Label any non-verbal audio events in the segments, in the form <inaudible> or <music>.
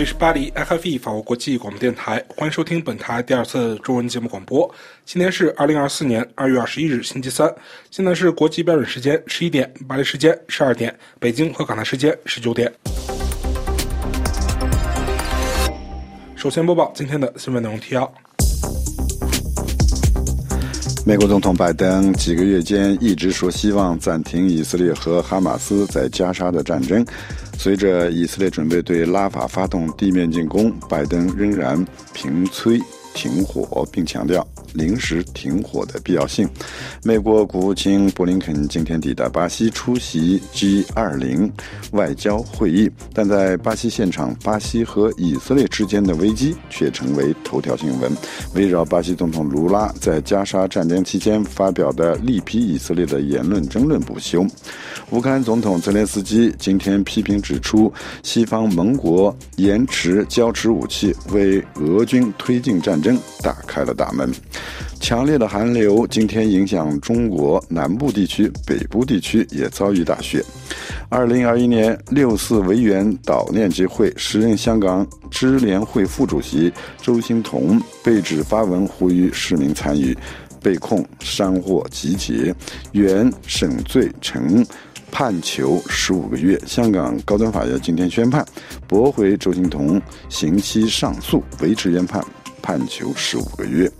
这里是巴黎 RFI 法国国际广播电台，欢迎收听本台第二次中文节目广播。今天是二零二四年二月二十一日，星期三，现在是国际标准时间十一点，巴黎时间十二点，北京和港台时间十九点。首先播报今天的新闻内容提要。美国总统拜登几个月间一直说希望暂停以色列和哈马斯在加沙的战争。随着以色列准备对拉法发动地面进攻，拜登仍然平催停火，并强调临时停火的必要性。美国国务卿布林肯今天抵达巴西出席 G20 外交会议，但在巴西现场，巴西和以色列之间的危机却成为头条新闻。围绕巴西总统卢拉在加沙战争期间发表的力批以色列的言论争论不休。乌克兰总统泽连斯基今天批评指出，西方盟国延迟交持武器，为俄军推进战争打开了大门。强烈的寒流今天影响中国南部地区，北部地区也遭遇大雪。二零二一年六四维园悼念集会，时任香港支联会副主席周星彤被指发文呼吁市民参与，被控煽惑集结，原审罪成，判囚十五个月。香港高等法院今天宣判，驳回周星彤刑期上诉，维持原判。判囚十五个月。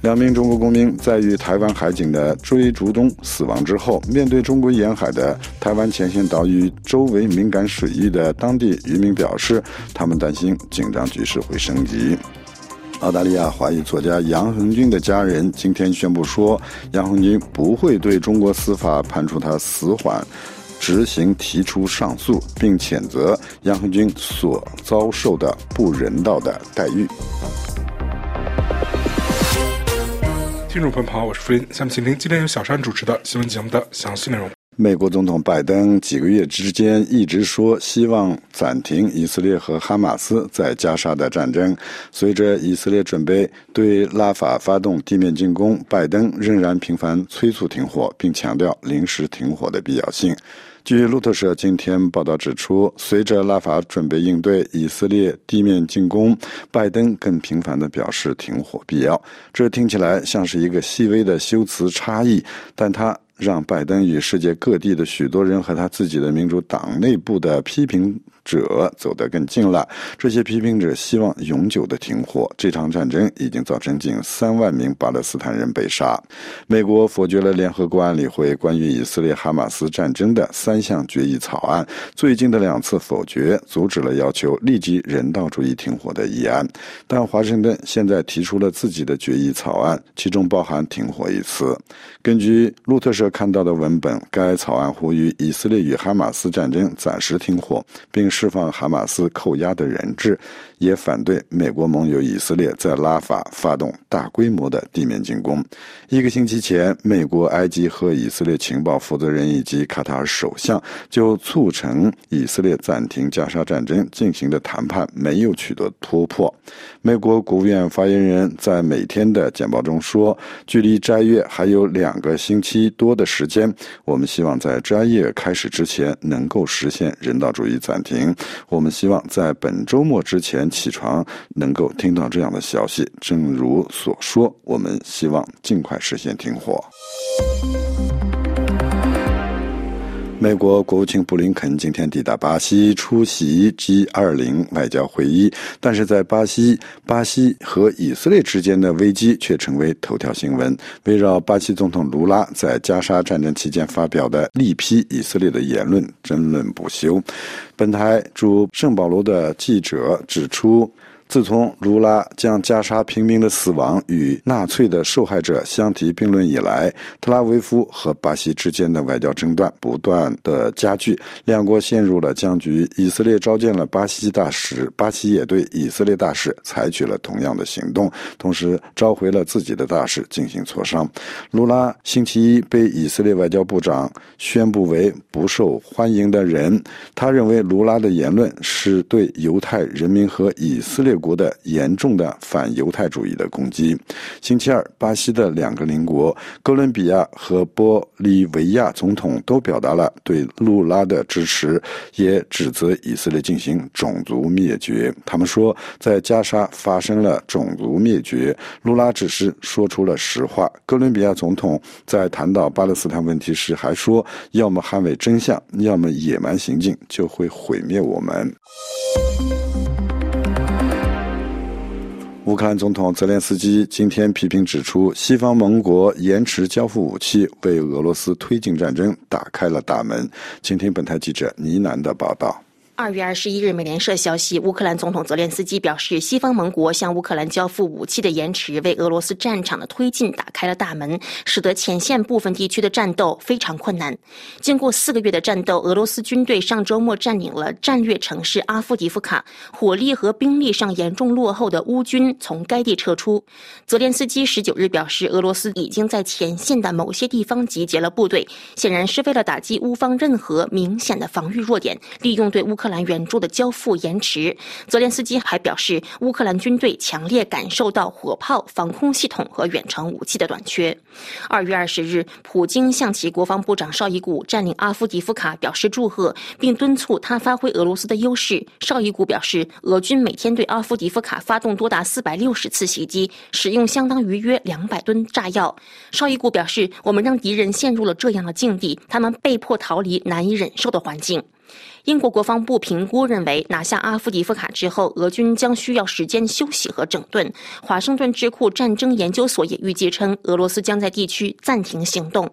两名中国公民在与台湾海警的追逐中死亡之后，面对中国沿海的台湾前线岛屿周围敏感水域的当地渔民表示，他们担心紧张局势会升级。澳大利亚华裔作家杨恒均的家人今天宣布说，杨恒均不会对中国司法判处他死缓执行提出上诉，并谴责杨恒均所遭受的不人道的待遇。听众朋友好，我是福林，下面请听今天由小山主持的新闻节目的详细内容。美国总统拜登几个月之间一直说希望暂停以色列和哈马斯在加沙的战争。随着以色列准备对拉法发动地面进攻，拜登仍然频繁催促停火，并强调临时停火的必要性。据路透社今天报道指出，随着拉法准备应对以色列地面进攻，拜登更频繁地表示停火必要。这听起来像是一个细微的修辞差异，但他让拜登与世界各地的许多人和他自己的民主党内部的批评者走得更近了。这些批评者希望永久的停火。这场战争已经造成近三万名巴勒斯坦人被杀。美国否决了联合国安理会关于以色列哈马斯战争的三项决议草案。最近的两次否决阻止了要求立即人道主义停火的议案。但华盛顿现在提出了自己的决议草案，其中包含停火一词。根据路透社。看到的文本，该草案呼吁以色列与哈马斯战争暂时停火，并释放哈马斯扣押的人质，也反对美国盟友以色列在拉法发动大规模的地面进攻。一个星期前，美国、埃及和以色列情报负责人以及卡塔尔首相就促成以色列暂停加沙战争进行的谈判没有取得突破。美国国务院发言人在每天的简报中说：“距离斋月还有两个星期多。”的时间，我们希望在斋月开始之前能够实现人道主义暂停。我们希望在本周末之前起床能够听到这样的消息。正如所说，我们希望尽快实现停火。美国国务卿布林肯今天抵达巴西出席 G20 外交会议，但是在巴西，巴西和以色列之间的危机却成为头条新闻。围绕巴西总统卢拉在加沙战争期间发表的力批以色列的言论争论不休。本台驻圣保罗的记者指出。自从卢拉将加沙平民的死亡与纳粹的受害者相提并论以来，特拉维夫和巴西之间的外交争端不断的加剧，两国陷入了僵局。以色列召见了巴西大使，巴西也对以色列大使采取了同样的行动，同时召回了自己的大使进行磋商。卢拉星期一被以色列外交部长宣布为不受欢迎的人，他认为卢拉的言论是对犹太人民和以色列。国的严重的反犹太主义的攻击。星期二，巴西的两个邻国哥伦比亚和玻利维亚总统都表达了对卢拉的支持，也指责以色列进行种族灭绝。他们说，在加沙发生了种族灭绝，卢拉只是说出了实话。哥伦比亚总统在谈到巴勒斯坦问题时还说，要么捍卫真相，要么野蛮行径就会毁灭我们。乌克兰总统泽连斯基今天批评指出，西方盟国延迟交付武器，为俄罗斯推进战争打开了大门。请听本台记者倪楠的报道。二月二十一日，美联社消息，乌克兰总统泽连斯基表示，西方盟国向乌克兰交付武器的延迟，为俄罗斯战场的推进打开了大门，使得前线部分地区的战斗非常困难。经过四个月的战斗，俄罗斯军队上周末占领了战略城市阿夫迪夫卡，火力和兵力上严重落后的乌军从该地撤出。泽连斯基十九日表示，俄罗斯已经在前线的某些地方集结了部队，显然是为了打击乌方任何明显的防御弱点，利用对乌克兰。克兰援助的交付延迟，泽连斯基还表示，乌克兰军队强烈感受到火炮、防空系统和远程武器的短缺。二月二十日，普京向其国防部长绍伊古占领阿夫迪夫卡表示祝贺，并敦促他发挥俄罗斯的优势。绍伊古表示，俄军每天对阿夫迪夫卡发动多达四百六十次袭击，使用相当于约两百吨炸药。绍伊古表示，我们让敌人陷入了这样的境地，他们被迫逃离难以忍受的环境。英国国防部评估认为，拿下阿夫迪夫卡之后，俄军将需要时间休息和整顿。华盛顿智库战争研究所也预计称，俄罗斯将在地区暂停行动。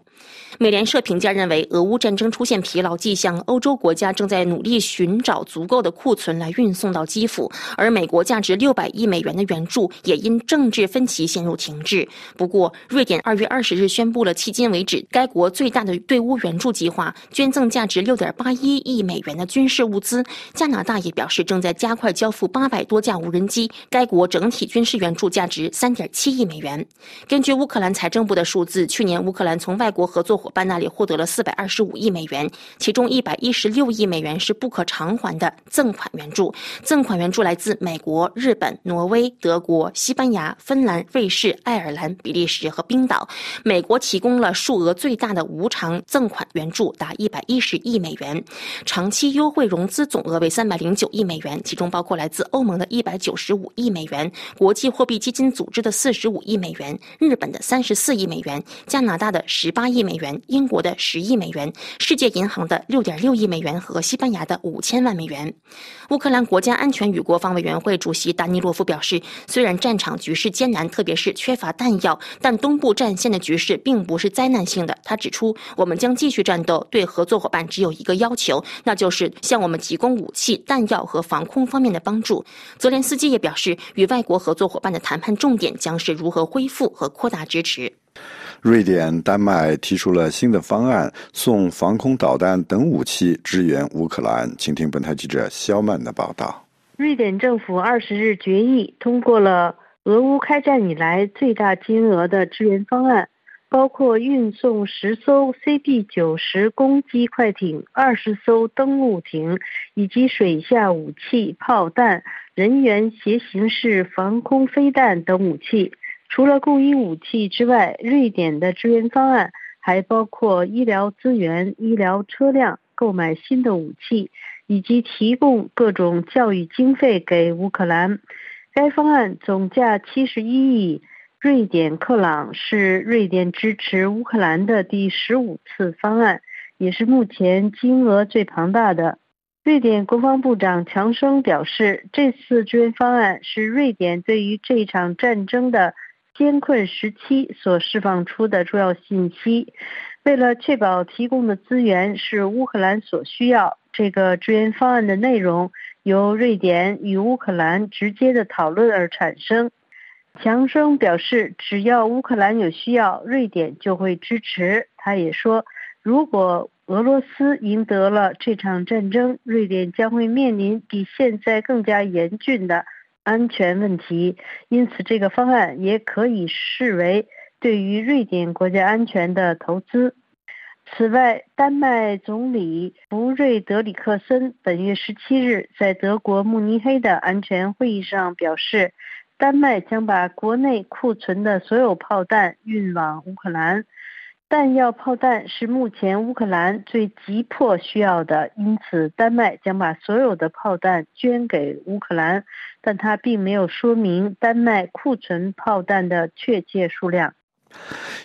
美联社评价认为，俄乌战争出现疲劳迹象，欧洲国家正在努力寻找足够的库存来运送到基辅，而美国价值六百亿美元的援助也因政治分歧陷入停滞。不过，瑞典二月二十日宣布了迄今为止该国最大的对乌援助计划，捐赠价值六点八一亿美元的军事物资。加拿大也表示正在加快交付八百多架无人机，该国整体军事援助价值三点七亿美元。根据乌克兰财政部的数字，去年乌克兰从外国合作伙伴那里获得了四百二十五亿美元，其中一百一十六亿美元是不可偿还的赠款援助。赠款援助来自美国、日本、挪威、德国、西班牙、芬兰、瑞士、爱尔兰、比利时和冰岛。美国提供了数额最大的无偿赠款援助，达一百一十亿美元。长期优惠融资总额为三百零九亿美元，其中包括来自欧盟的一百九十五亿美元、国际货币基金组织的四十五亿美元、日本的三十四亿美元、加拿大的十八亿美元。英国的十亿美元，世界银行的六点六亿美元和西班牙的五千万美元。乌克兰国家安全与国防委员会主席达尼洛夫表示，虽然战场局势艰难，特别是缺乏弹药，但东部战线的局势并不是灾难性的。他指出，我们将继续战斗，对合作伙伴只有一个要求，那就是向我们提供武器、弹药和防空方面的帮助。泽连斯基也表示，与外国合作伙伴的谈判重点将是如何恢复和扩大支持。瑞典、丹麦提出了新的方案，送防空导弹等武器支援乌克兰。请听本台记者肖曼的报道。瑞典政府二十日决议通过了俄乌开战以来最大金额的支援方案，包括运送十艘 C D 九十攻击快艇、二十艘登陆艇以及水下武器、炮弹、人员携行式防空飞弹等武器。除了供应武器之外，瑞典的支援方案还包括医疗资源、医疗车辆、购买新的武器，以及提供各种教育经费给乌克兰。该方案总价七十一亿瑞典克朗，是瑞典支持乌克兰的第十五次方案，也是目前金额最庞大的。瑞典国防部长强生表示，这次支援方案是瑞典对于这场战争的。艰困时期所释放出的重要信息，为了确保提供的资源是乌克兰所需要，这个支援方案的内容由瑞典与乌克兰直接的讨论而产生。强生表示，只要乌克兰有需要，瑞典就会支持。他也说，如果俄罗斯赢得了这场战争，瑞典将会面临比现在更加严峻的。安全问题，因此这个方案也可以视为对于瑞典国家安全的投资。此外，丹麦总理弗瑞德里克森本月十七日在德国慕尼黑的安全会议上表示，丹麦将把国内库存的所有炮弹运往乌克兰。弹药炮弹是目前乌克兰最急迫需要的，因此丹麦将把所有的炮弹捐给乌克兰，但他并没有说明丹麦库存炮弹的确切数量。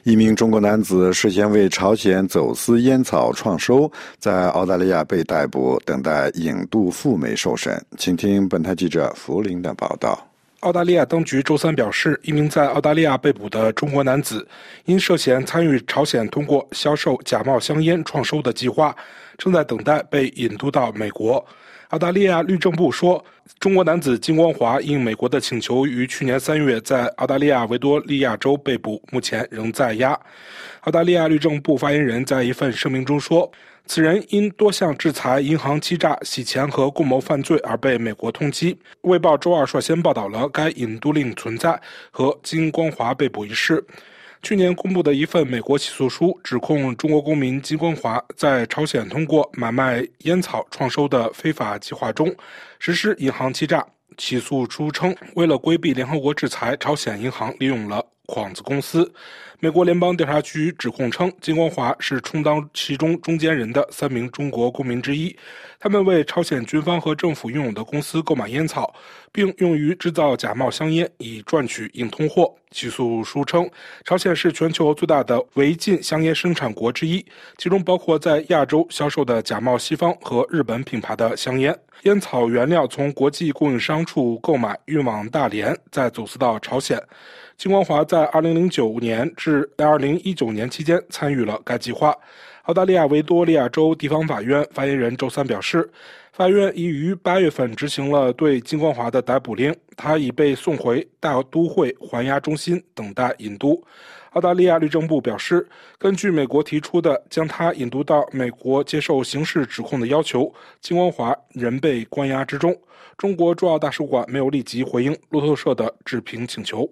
一名中国男子涉嫌为朝鲜走私烟草创收，在澳大利亚被逮捕，等待引渡赴美受审。请听本台记者福林的报道。澳大利亚当局周三表示，一名在澳大利亚被捕的中国男子，因涉嫌参与朝鲜通过销售假冒香烟创收的计划，正在等待被引渡到美国。澳大利亚律政部说，中国男子金光华应美国的请求，于去年三月在澳大利亚维多利亚州被捕，目前仍在押。澳大利亚律政部发言人在一份声明中说，此人因多项制裁、银行欺诈、洗钱和共谋犯罪而被美国通缉。卫报周二率先报道了该引渡令存在和金光华被捕一事。去年公布的一份美国起诉书指控中国公民金光华在朝鲜通过买卖烟草创收的非法计划中实施银行欺诈。起诉书称，为了规避联合国制裁，朝鲜银行利用了幌子公司。美国联邦调查局指控称，金光华是充当其中中间人的三名中国公民之一，他们为朝鲜军方和政府拥有的公司购买烟草，并用于制造假冒香烟，以赚取硬通货。起诉书称，朝鲜是全球最大的违禁香烟生产国之一，其中包括在亚洲销售的假冒西方和日本品牌的香烟。烟草原料从国际供应商处购买，运往大连，再走私到朝鲜。金光华在2009年至2019年期间参与了该计划。澳大利亚维多利亚州地方法院发言人周三表示，法院已于八月份执行了对金光华的逮捕令，他已被送回大都会还押中心等待引渡。澳大利亚律政部表示，根据美国提出的将他引渡到美国接受刑事指控的要求，金光华仍被关押之中。中国驻澳大使馆没有立即回应路透社的置评请求。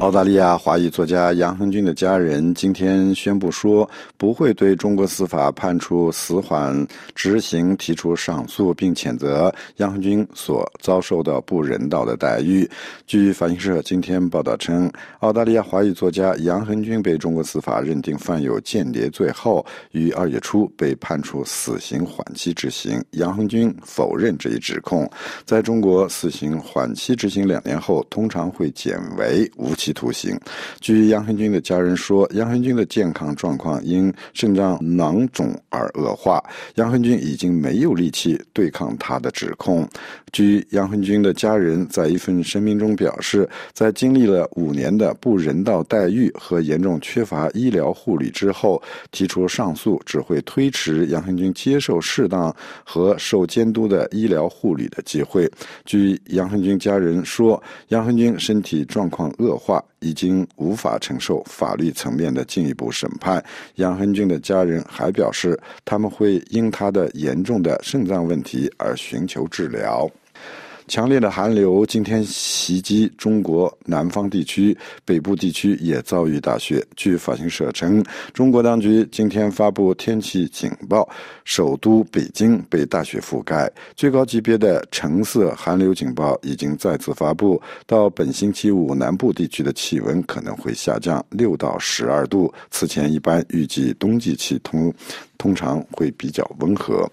澳大利亚华裔作家杨恒均的家人今天宣布说，不会对中国司法判处死缓执行提出上诉，并谴责杨恒均所遭受的不人道的待遇。据法新社今天报道称，澳大利亚华裔作家杨恒均被中国司法认定犯有间谍罪后，于二月初被判处死刑缓期执行。杨恒均否认这一指控。在中国，死刑缓期执行两年后，通常会减为无期徒刑。据杨恒均的家人说，杨恒均的健康状况因肾脏囊肿而恶化，杨恒均已经没有力气对抗他的指控。据杨恒均的家人在一份声明中表示，在经历了五年的不人道待遇和严重缺乏医疗护理之后，提出上诉只会推迟杨恒均接受适当和受监督的医疗护理的机会。据杨恒均家人说，杨恒均身体状况恶化。已经无法承受法律层面的进一步审判。杨恒均的家人还表示，他们会因他的严重的肾脏问题而寻求治疗。强烈的寒流今天袭击中国南方地区，北部地区也遭遇大雪。据法新社称，中国当局今天发布天气警报，首都北京被大雪覆盖，最高级别的橙色寒流警报已经再次发布。到本星期五，南部地区的气温可能会下降六到十二度。此前一般预计冬季气通通常会比较温和。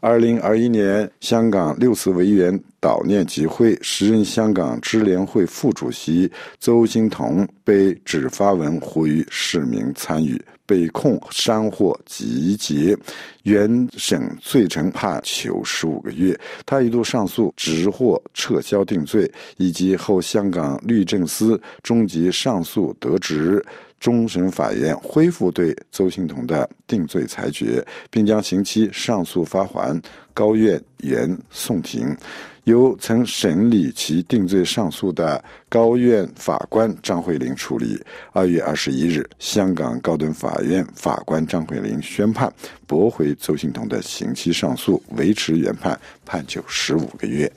二零二一年香港六四维园悼念集会，时任香港支联会副主席邹幸彤被指发文呼吁市民参与，被控煽惑集结，原审罪成判囚十五个月。他一度上诉，直获撤销定罪，以及后香港律政司终极上诉得直。终审法院恢复对邹幸彤的定罪裁决，并将刑期上诉发还高院原讼庭，由曾审理其定罪上诉的高院法官张慧玲处理。二月二十一日，香港高等法院法官张慧玲宣判驳回邹幸彤的刑期上诉，维持原判，判囚十五个月。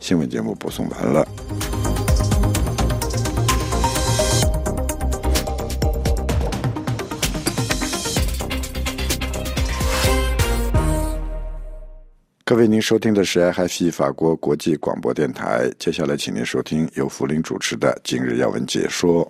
新闻节目播送完了。各位，您收听的是 RFI 法国国际广播电台。接下来，请您收听由福林主持的《今日要闻解说》。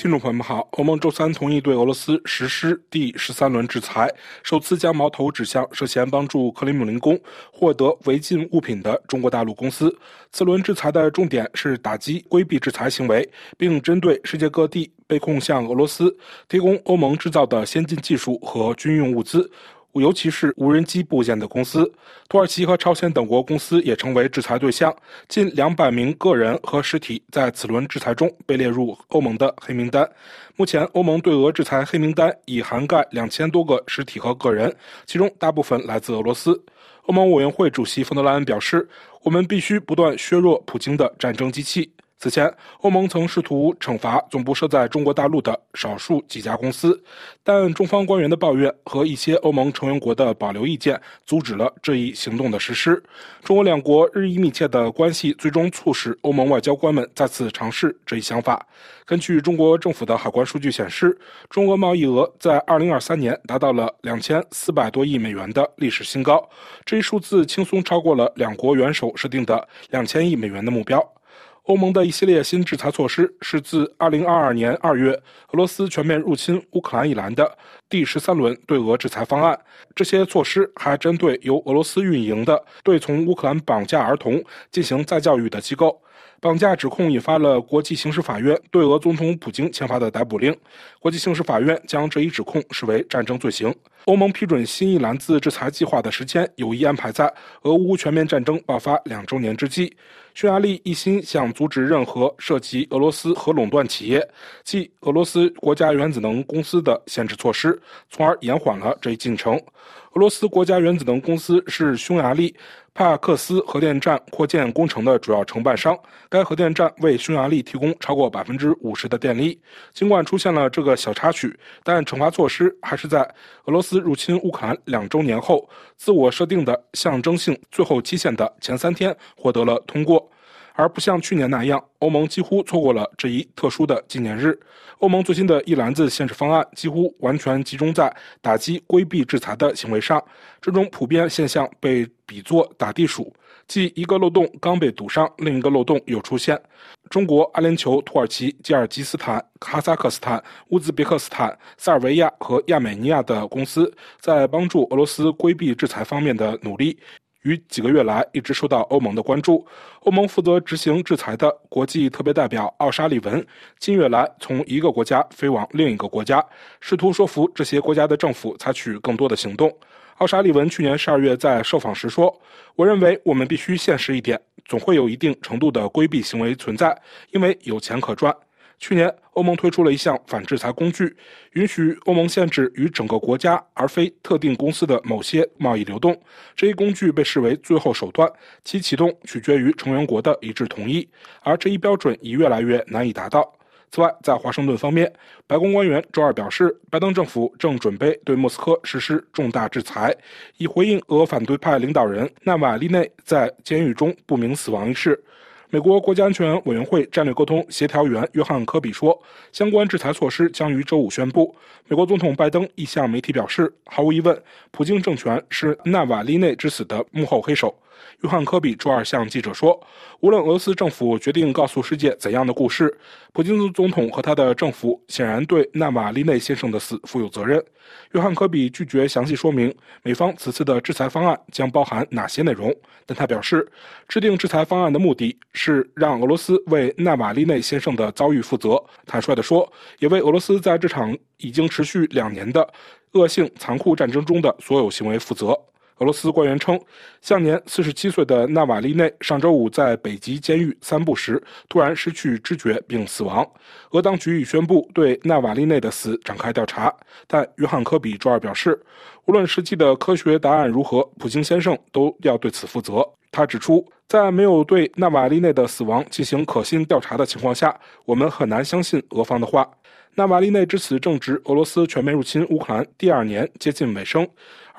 听众朋友们好，欧盟周三同意对俄罗斯实施第十三轮制裁，首次将矛头指向涉嫌帮助克里姆林宫获得违禁物品的中国大陆公司。此轮制裁的重点是打击规避制裁行为，并针对世界各地被控向俄罗斯提供欧盟制造的先进技术和军用物资。尤其是无人机部件的公司，土耳其和朝鲜等国公司也成为制裁对象。近两百名个人和实体在此轮制裁中被列入欧盟的黑名单。目前，欧盟对俄制裁黑名单已涵盖两千多个实体和个人，其中大部分来自俄罗斯。欧盟委员会主席冯德莱恩表示：“我们必须不断削弱普京的战争机器。”此前，欧盟曾试图惩罚总部设在中国大陆的少数几家公司，但中方官员的抱怨和一些欧盟成员国的保留意见阻止了这一行动的实施。中俄两国日益密切的关系最终促使欧盟外交官们再次尝试这一想法。根据中国政府的海关数据显示，中俄贸易额在2023年达到了2400多亿美元的历史新高，这一数字轻松超过了两国元首设定的2000亿美元的目标。欧盟的一系列新制裁措施是自2022年2月俄罗斯全面入侵乌克兰以来的第十三轮对俄制裁方案。这些措施还针对由俄罗斯运营的对从乌克兰绑架儿童进行再教育的机构。绑架指控引发了国际刑事法院对俄总统普京签发的逮捕令。国际刑事法院将这一指控视为战争罪行。欧盟批准新一轮次制裁计划的时间有意安排在俄乌全面战争爆发两周年之际。匈牙利一心想阻止任何涉及俄罗斯核垄断企业，即俄罗斯国家原子能公司的限制措施，从而延缓了这一进程。俄罗斯国家原子能公司是匈牙利帕克斯核电站扩建工程的主要承办商，该核电站为匈牙利提供超过百分之五十的电力。尽管出现了这个小插曲，但惩罚措施还是在俄罗斯入侵乌克兰两周年后，自我设定的象征性最后期限的前三天获得了通过。而不像去年那样，欧盟几乎错过了这一特殊的纪念日。欧盟最新的一篮子限制方案几乎完全集中在打击规避制裁的行为上。这种普遍现象被比作打地鼠，即一个漏洞刚被堵上，另一个漏洞又出现。中国、阿联酋、土耳其、吉尔吉斯坦、哈萨克斯坦、乌兹别克斯坦、塞尔维亚和亚美尼亚的公司在帮助俄罗斯规避制裁方面的努力。于几个月来一直受到欧盟的关注。欧盟负责执行制裁的国际特别代表奥沙利文，近月来从一个国家飞往另一个国家，试图说服这些国家的政府采取更多的行动。奥沙利文去年十二月在受访时说：“我认为我们必须现实一点，总会有一定程度的规避行为存在，因为有钱可赚。”去年，欧盟推出了一项反制裁工具，允许欧盟限制与整个国家而非特定公司的某些贸易流动。这一工具被视为最后手段，其启动取决于成员国的一致同意，而这一标准已越来越难以达到。此外，在华盛顿方面，白宫官员周二表示，拜登政府正准备对莫斯科实施重大制裁，以回应俄反对派领导人纳瓦利内在监狱中不明死亡一事。美国国家安全委员会战略沟通协调员约翰·科比说，相关制裁措施将于周五宣布。美国总统拜登亦向媒体表示，毫无疑问，普京政权是纳瓦利内之死的幕后黑手。约翰·科比周二向记者说：“无论俄罗斯政府决定告诉世界怎样的故事，普京总统和他的政府显然对纳瓦利内先生的死负有责任。”约翰·科比拒绝详细说明美方此次的制裁方案将包含哪些内容，但他表示，制定制裁方案的目的是让俄罗斯为纳瓦利内先生的遭遇负责。坦率地说，也为俄罗斯在这场已经持续两年的恶性残酷战争中的所有行为负责。俄罗斯官员称，享年四十七岁的纳瓦利内上周五在北极监狱散步时突然失去知觉并死亡。俄当局已宣布对纳瓦利内的死展开调查，但约翰·科比周二表示，无论实际的科学答案如何，普京先生都要对此负责。他指出，在没有对纳瓦利内的死亡进行可信调查的情况下，我们很难相信俄方的话。纳瓦利内之死正值俄罗斯全面入侵乌克兰第二年接近尾声，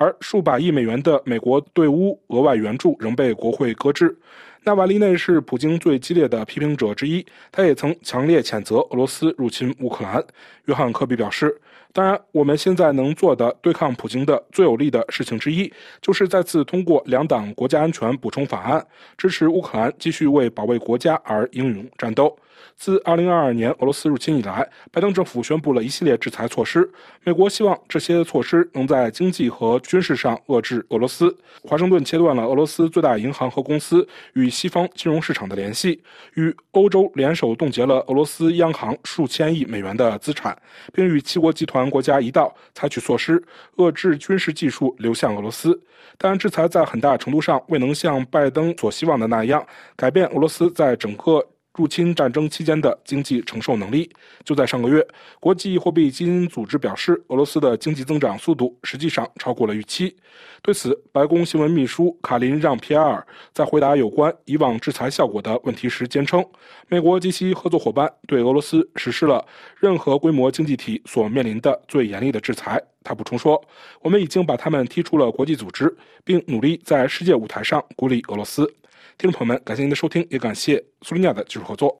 而数百亿美元的美国对乌额外援助仍被国会搁置。纳瓦利内是普京最激烈的批评者之一，他也曾强烈谴责俄罗斯入侵乌克兰。约翰·科比表示，当然，我们现在能做的对抗普京的最有力的事情之一，就是再次通过两党国家安全补充法案，支持乌克兰继续为保卫国家而英勇战斗。自2022年俄罗斯入侵以来，拜登政府宣布了一系列制裁措施。美国希望这些措施能在经济和军事上遏制俄罗斯。华盛顿切断了俄罗斯最大银行和公司与西方金融市场的联系，与欧洲联手冻结了俄罗斯央行数千亿美元的资产，并与七国集团国家一道采取措施遏制军事技术流向俄罗斯。但制裁在很大程度上未能像拜登所希望的那样改变俄罗斯在整个。入侵战争期间的经济承受能力。就在上个月，国际货币基金组织表示，俄罗斯的经济增长速度实际上超过了预期。对此，白宫新闻秘书卡琳让皮埃尔在回答有关以往制裁效果的问题时坚称，美国及其合作伙伴对俄罗斯实施了任何规模经济体所面临的最严厉的制裁。他补充说：“我们已经把他们踢出了国际组织，并努力在世界舞台上孤立俄罗斯。”听众朋友们，感谢您的收听，也感谢苏利亚的技术合作。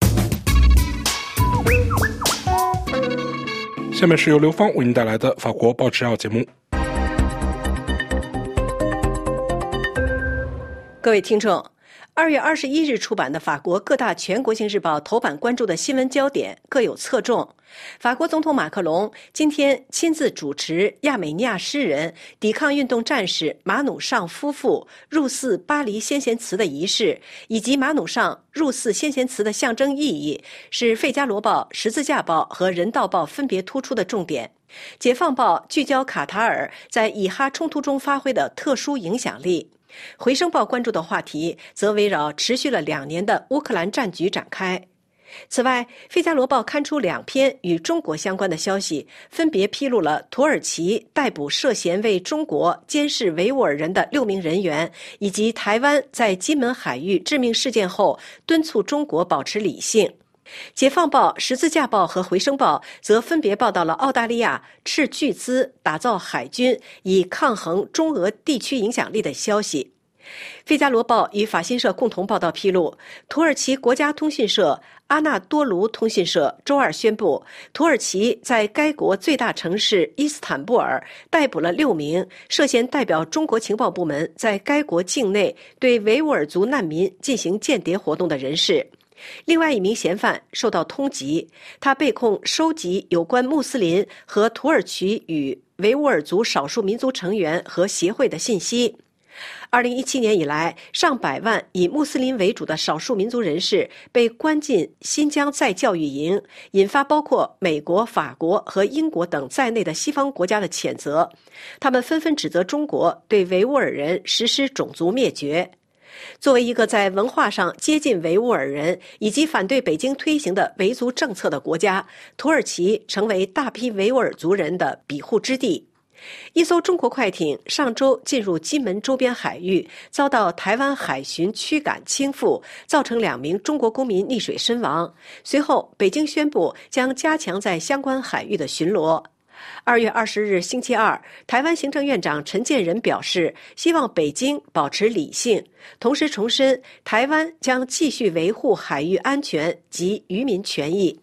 下面是由刘芳为您带来的法国报纸要节目。各位听众。二月二十一日出版的法国各大全国性日报头版关注的新闻焦点各有侧重。法国总统马克龙今天亲自主持亚美尼亚诗人、抵抗运动战士马努尚夫妇入祀巴黎先贤祠的仪式，以及马努尚入祀先贤祠的象征意义，是《费加罗报》、《十字架报》和《人道报》分别突出的重点。《解放报》聚焦卡塔尔在以哈冲突中发挥的特殊影响力。回声报关注的话题则围绕持续了两年的乌克兰战局展开。此外，《费加罗报》刊出两篇与中国相关的消息，分别披露了土耳其逮捕涉嫌为中国监视维吾尔人的六名人员，以及台湾在金门海域致命事件后敦促中国保持理性。解放报、十字架报和回声报则分别报道了澳大利亚斥巨资打造海军以抗衡中俄地区影响力的消息。费加罗报与法新社共同报道披露，土耳其国家通讯社阿纳多卢通讯社周二宣布，土耳其在该国最大城市伊斯坦布尔逮捕了六名涉嫌代表中国情报部门在该国境内对维吾尔族难民进行间谍活动的人士。另外一名嫌犯受到通缉，他被控收集有关穆斯林和土耳其与维吾尔族少数民族成员和协会的信息。二零一七年以来，上百万以穆斯林为主的少数民族人士被关进新疆再教育营，引发包括美国、法国和英国等在内的西方国家的谴责。他们纷纷指责中国对维吾尔人实施种族灭绝。作为一个在文化上接近维吾尔人以及反对北京推行的维族政策的国家，土耳其成为大批维吾尔族人的庇护之地。一艘中国快艇上周进入金门周边海域，遭到台湾海巡驱赶倾覆，造成两名中国公民溺水身亡。随后，北京宣布将加强在相关海域的巡逻。二月二十日星期二，台湾行政院长陈建仁表示，希望北京保持理性，同时重申台湾将继续维护海域安全及渔民权益。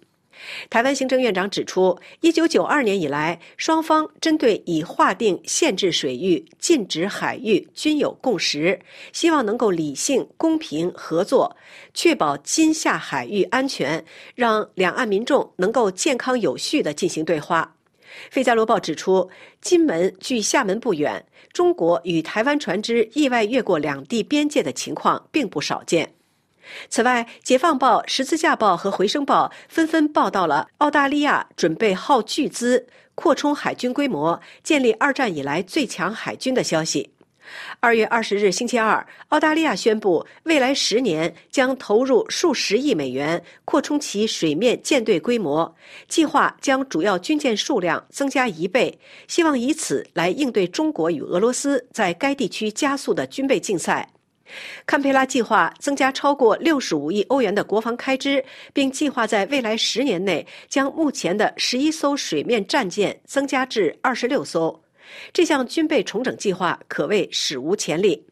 台湾行政院长指出，一九九二年以来，双方针对已划定限制水域、禁止海域均有共识，希望能够理性、公平合作，确保金厦海域安全，让两岸民众能够健康有序地进行对话。《费加罗报》指出，金门距厦门不远，中国与台湾船只意外越过两地边界的情况并不少见。此外，《解放报》、《十字架报》和《回声报》纷纷报道了澳大利亚准备耗巨资扩充海军规模，建立二战以来最强海军的消息。二月二十日星期二，澳大利亚宣布，未来十年将投入数十亿美元扩充其水面舰队规模，计划将主要军舰数量增加一倍，希望以此来应对中国与俄罗斯在该地区加速的军备竞赛。堪培拉计划增加超过六十五亿欧元的国防开支，并计划在未来十年内将目前的十一艘水面战舰增加至二十六艘。这项军备重整计划可谓史无前例。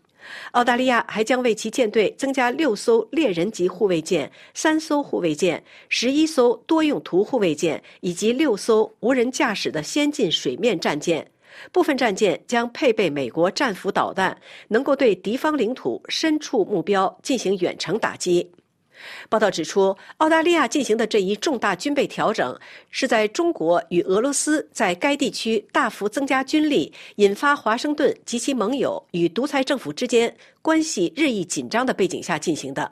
澳大利亚还将为其舰队增加六艘猎人级护卫舰、三艘护卫舰、十一艘多用途护卫舰以及六艘无人驾驶的先进水面战舰。部分战舰将配备美国战斧导弹，能够对敌方领土深处目标进行远程打击。报道指出，澳大利亚进行的这一重大军备调整，是在中国与俄罗斯在该地区大幅增加军力，引发华盛顿及其盟友与独裁政府之间关系日益紧张的背景下进行的。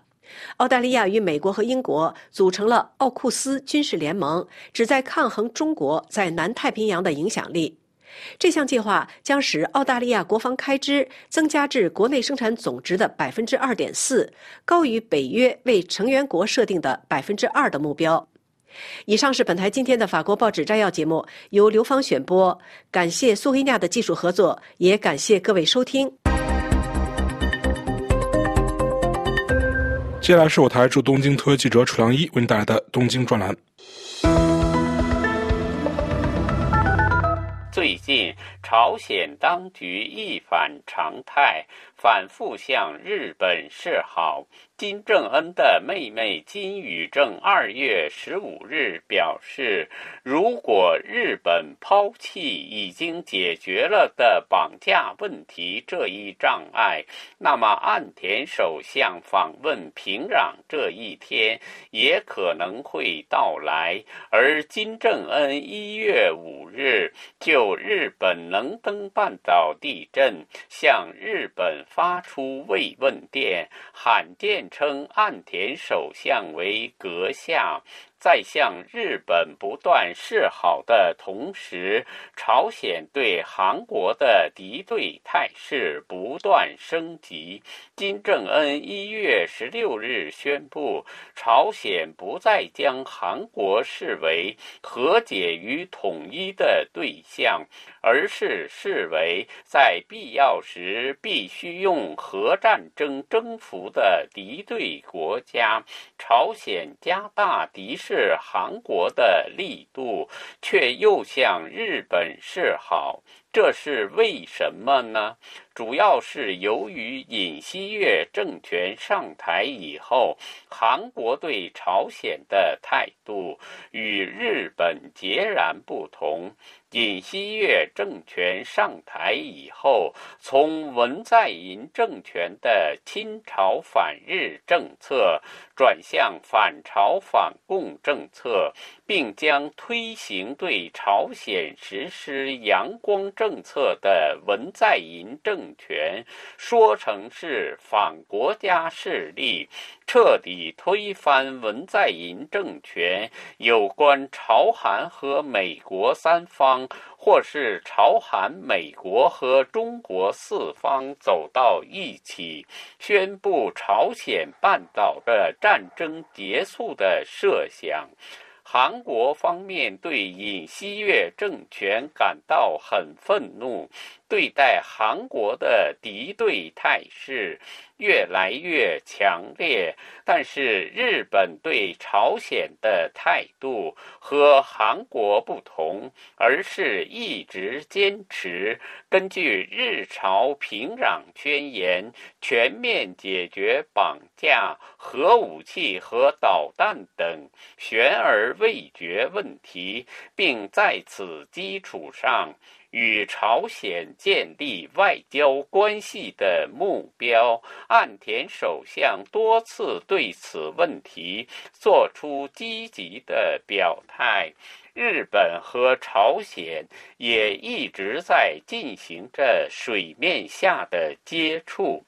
澳大利亚与美国和英国组成了奥库斯军事联盟，旨在抗衡中国在南太平洋的影响力。这项计划将使澳大利亚国防开支增加至国内生产总值的百分之二点四，高于北约为成员国设定的百分之二的目标。以上是本台今天的法国报纸摘要节目，由刘芳选播。感谢苏黑亚的技术合作，也感谢各位收听。接下来是我台驻东京特约记者楚良一为您带来的东京专栏。最近，朝鲜当局一反常态，反复向日本示好。金正恩的妹妹金宇正二月十五日表示，如果日本抛弃已经解决了的绑架问题这一障碍，那么岸田首相访问平壤这一天也可能会到来。而金正恩一月五日就日本能登半岛地震向日本发出慰问电，罕见。称岸田首相为阁下。在向日本不断示好的同时，朝鲜对韩国的敌对态势不断升级。金正恩一月十六日宣布，朝鲜不再将韩国视为和解与统一的对象，而是视为在必要时必须用核战争征服的敌对国家。朝鲜加大敌视。是韩国的力度，却又向日本示好，这是为什么呢？主要是由于尹锡悦政权上台以后，韩国对朝鲜的态度与日本截然不同。尹锡悦政权上台以后，从文在寅政权的亲朝反日政策转向反朝反共政策，并将推行对朝鲜实施阳光政策的文在寅政权说成是反国家势力，彻底推翻文在寅政权有关朝韩和美国三方。或是朝韩、美国和中国四方走到一起，宣布朝鲜半岛的战争结束的设想。韩国方面对尹锡悦政权感到很愤怒，对待韩国的敌对态势越来越强烈。但是日本对朝鲜的态度和韩国不同，而是一直坚持根据日朝平壤宣言，全面解决绑架、核武器和导弹等悬而未决问题，并在此基础上。与朝鲜建立外交关系的目标，岸田首相多次对此问题作出积极的表态。日本和朝鲜也一直在进行着水面下的接触。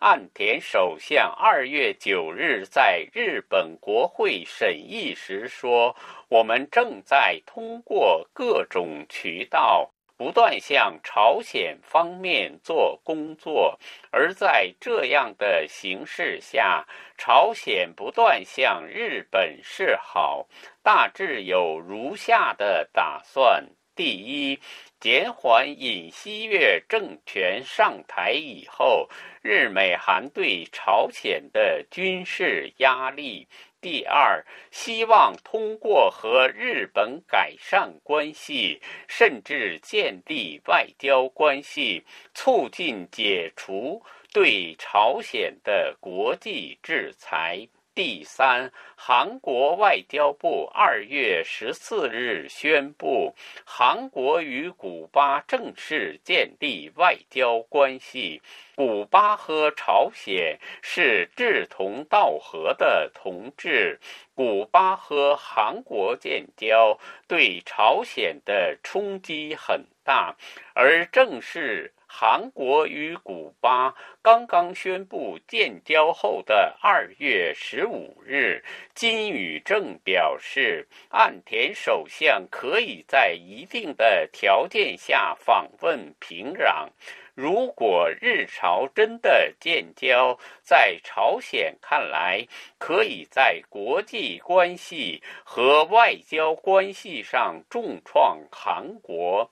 岸田首相二月九日在日本国会审议时说：“我们正在通过各种渠道。”不断向朝鲜方面做工作，而在这样的形势下，朝鲜不断向日本示好，大致有如下的打算：第一，减缓尹锡悦政权上台以后，日美韩对朝鲜的军事压力。第二，希望通过和日本改善关系，甚至建立外交关系，促进解除对朝鲜的国际制裁。第三，韩国外交部二月十四日宣布，韩国与古巴正式建立外交关系。古巴和朝鲜是志同道合的同志，古巴和韩国建交对朝鲜的冲击很大，而正是。韩国与古巴刚刚宣布建交后的二月十五日，金宇正表示，岸田首相可以在一定的条件下访问平壤。如果日朝真的建交，在朝鲜看来，可以在国际关系和外交关系上重创韩国。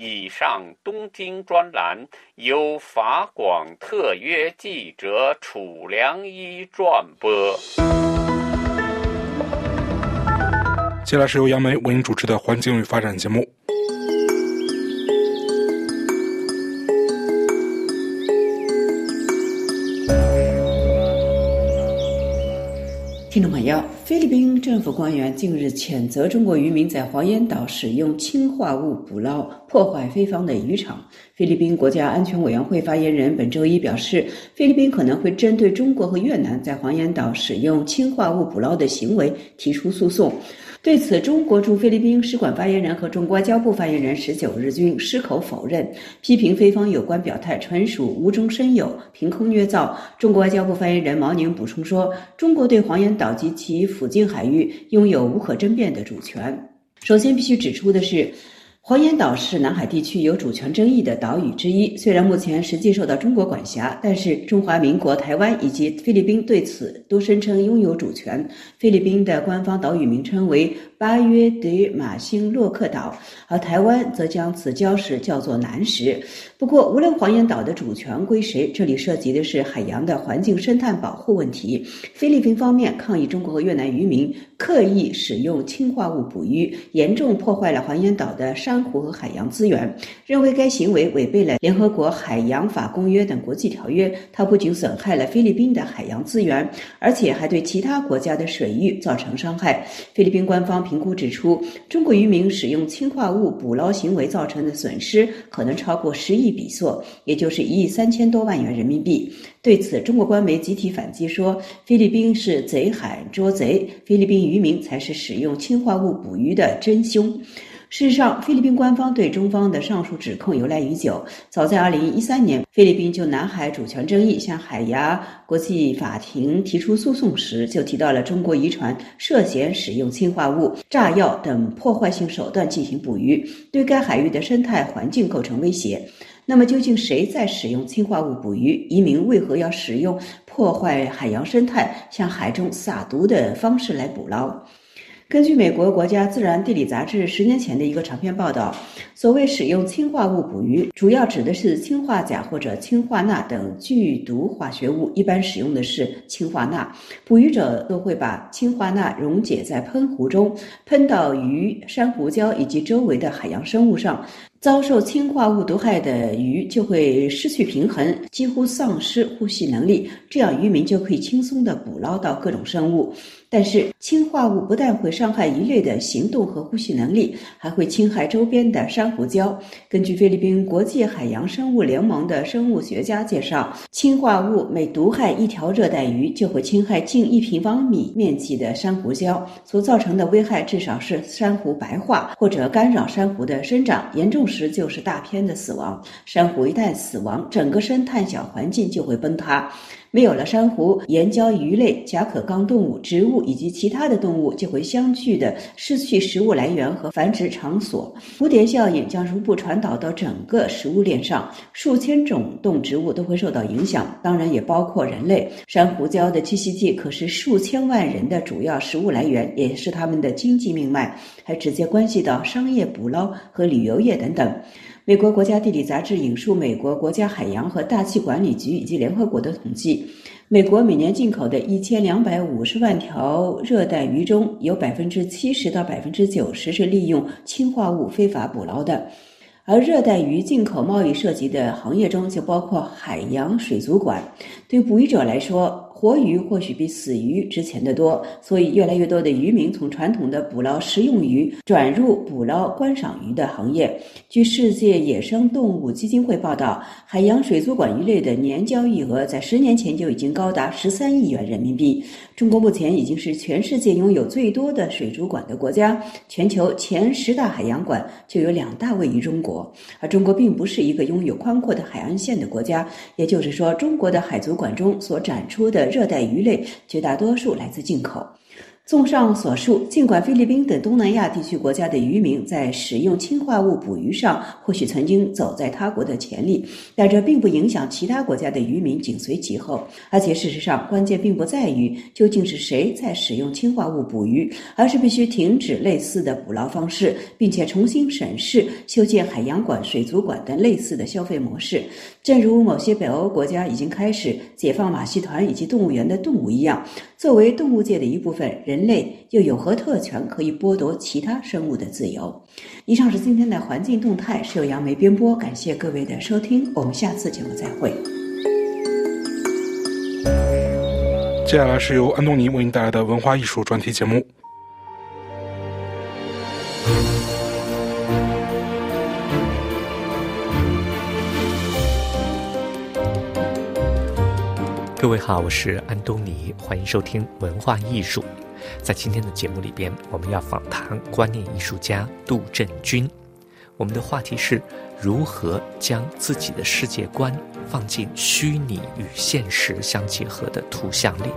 以上东京专栏由法广特约记者楚良一转播。接下来是由杨梅为您主持的《环境与发展》节目。听众朋友，菲律宾政府官员近日谴责中国渔民在黄岩岛使用氰化物捕捞，破坏菲方的渔场。菲律宾国家安全委员会发言人本周一表示，菲律宾可能会针对中国和越南在黄岩岛使用氰化物捕捞的行为提出诉讼。对此，中国驻菲律宾使馆发言人和中国外交部发言人十九日均矢口否认，批评菲方有关表态纯属无中生有、凭空捏造。中国外交部发言人毛宁补充说，中国对黄岩岛及其附近海域拥有无可争辩的主权。首先，必须指出的是。黄岩岛是南海地区有主权争议的岛屿之一，虽然目前实际受到中国管辖，但是中华民国台湾以及菲律宾对此都声称拥有主权。菲律宾的官方岛屿名称为巴约德马辛洛克岛，而台湾则将此礁石叫做南石。不过，无论黄岩岛的主权归谁，这里涉及的是海洋的环境生态保护问题。菲律宾方面抗议中国和越南渔民刻意使用氰化物捕鱼，严重破坏了黄岩岛的珊瑚和海洋资源，认为该行为违背了联合国海洋法公约等国际条约。它不仅损害了菲律宾的海洋资源，而且还对其他国家的水域造成伤害。菲律宾官方评估指出，中国渔民使用氰化物捕捞行为造成的损失可能超过十亿比索，也就是一亿三千多万元人民币。对此，中国官媒集体反击说，菲律宾是贼喊捉贼，菲律宾渔民才是使用氰化物捕鱼的真凶。事实上，菲律宾官方对中方的上述指控由来已久。早在2013年，菲律宾就南海主权争议向海牙国际法庭提出诉讼时，就提到了中国渔船涉嫌使用氰化物、炸药等破坏性手段进行捕鱼，对该海域的生态环境构成威胁。那么，究竟谁在使用氰化物捕鱼？渔民为何要使用破坏海洋生态、向海中撒毒的方式来捕捞？根据美国国家自然地理杂志十年前的一个长篇报道，所谓使用氰化物捕鱼，主要指的是氰化钾或者氰化钠等剧毒化学物，一般使用的是氰化钠。捕鱼者都会把氰化钠溶解在喷壶中，喷到鱼、珊瑚礁以及周围的海洋生物上。遭受氰化物毒害的鱼就会失去平衡，几乎丧失呼吸能力，这样渔民就可以轻松地捕捞到各种生物。但是，氰化物不但会伤害鱼类的行动和呼吸能力，还会侵害周边的珊瑚礁。根据菲律宾国际海洋生物联盟的生物学家介绍，氰化物每毒害一条热带鱼，就会侵害近一平方米面积的珊瑚礁，所造成的危害至少是珊瑚白化或者干扰珊瑚的生长，严重时就是大片的死亡。珊瑚一旦死亡，整个生态小环境就会崩塌。没有了珊瑚、岩礁、鱼类、甲壳纲动物、植物以及其他的动物，就会相继的失去食物来源和繁殖场所。蝴蝶效应将逐步传导到整个食物链上，数千种动植物都会受到影响，当然也包括人类。珊瑚礁的栖息地可是数千万人的主要食物来源，也是他们的经济命脉，还直接关系到商业捕捞和旅游业等等。美国国家地理杂志引述美国国家海洋和大气管理局以及联合国的统计，美国每年进口的一千两百五十万条热带鱼中有百分之七十到百分之九十是利用氰化物非法捕捞的。而热带鱼进口贸易涉及的行业中，就包括海洋水族馆。对捕鱼者来说，活鱼或许比死鱼值钱得多，所以越来越多的渔民从传统的捕捞食用鱼转入捕捞观赏鱼的行业。据世界野生动物基金会报道，海洋水族馆鱼类的年交易额在十年前就已经高达十三亿元人民币。中国目前已经是全世界拥有最多的水族馆的国家，全球前十大海洋馆就有两大位于中国。而中国并不是一个拥有宽阔的海岸线的国家，也就是说，中国的海族馆中所展出的热带鱼类绝大多数来自进口。综上所述，尽管菲律宾等东南亚地区国家的渔民在使用氰化物捕鱼上或许曾经走在他国的前列，但这并不影响其他国家的渔民紧随其后。而且事实上，关键并不在于究竟是谁在使用氰化物捕鱼，而是必须停止类似的捕捞方式，并且重新审视修建海洋馆、水族馆等类似的消费模式。正如某些北欧国家已经开始解放马戏团以及动物园的动物一样，作为动物界的一部分，人。类又有何特权可以剥夺其他生物的自由？以上是今天的环境动态，是由杨梅编播，感谢各位的收听，我们下次节目再会。接下来是由安东尼为您带来的文化艺术专题节目。各位好，我是安东尼，欢迎收听文化艺术。在今天的节目里边，我们要访谈观念艺术家杜振军。我们的话题是如何将自己的世界观放进虚拟与现实相结合的图像里。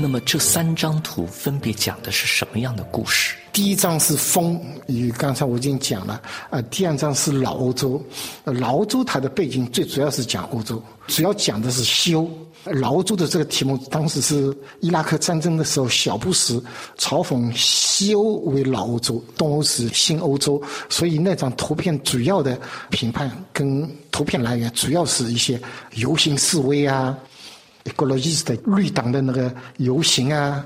那么这三张图分别讲的是什么样的故事？第一张是风，与刚才我已经讲了。呃，第二张是老欧洲，老欧洲它的背景最主要是讲欧洲，主要讲的是西欧。老欧洲的这个题目，当时是伊拉克战争的时候，小布什嘲讽西欧为老欧洲，东欧是新欧洲，所以那张图片主要的评判跟图片来源，主要是一些游行示威啊。格罗伊斯的绿党的那个游行啊，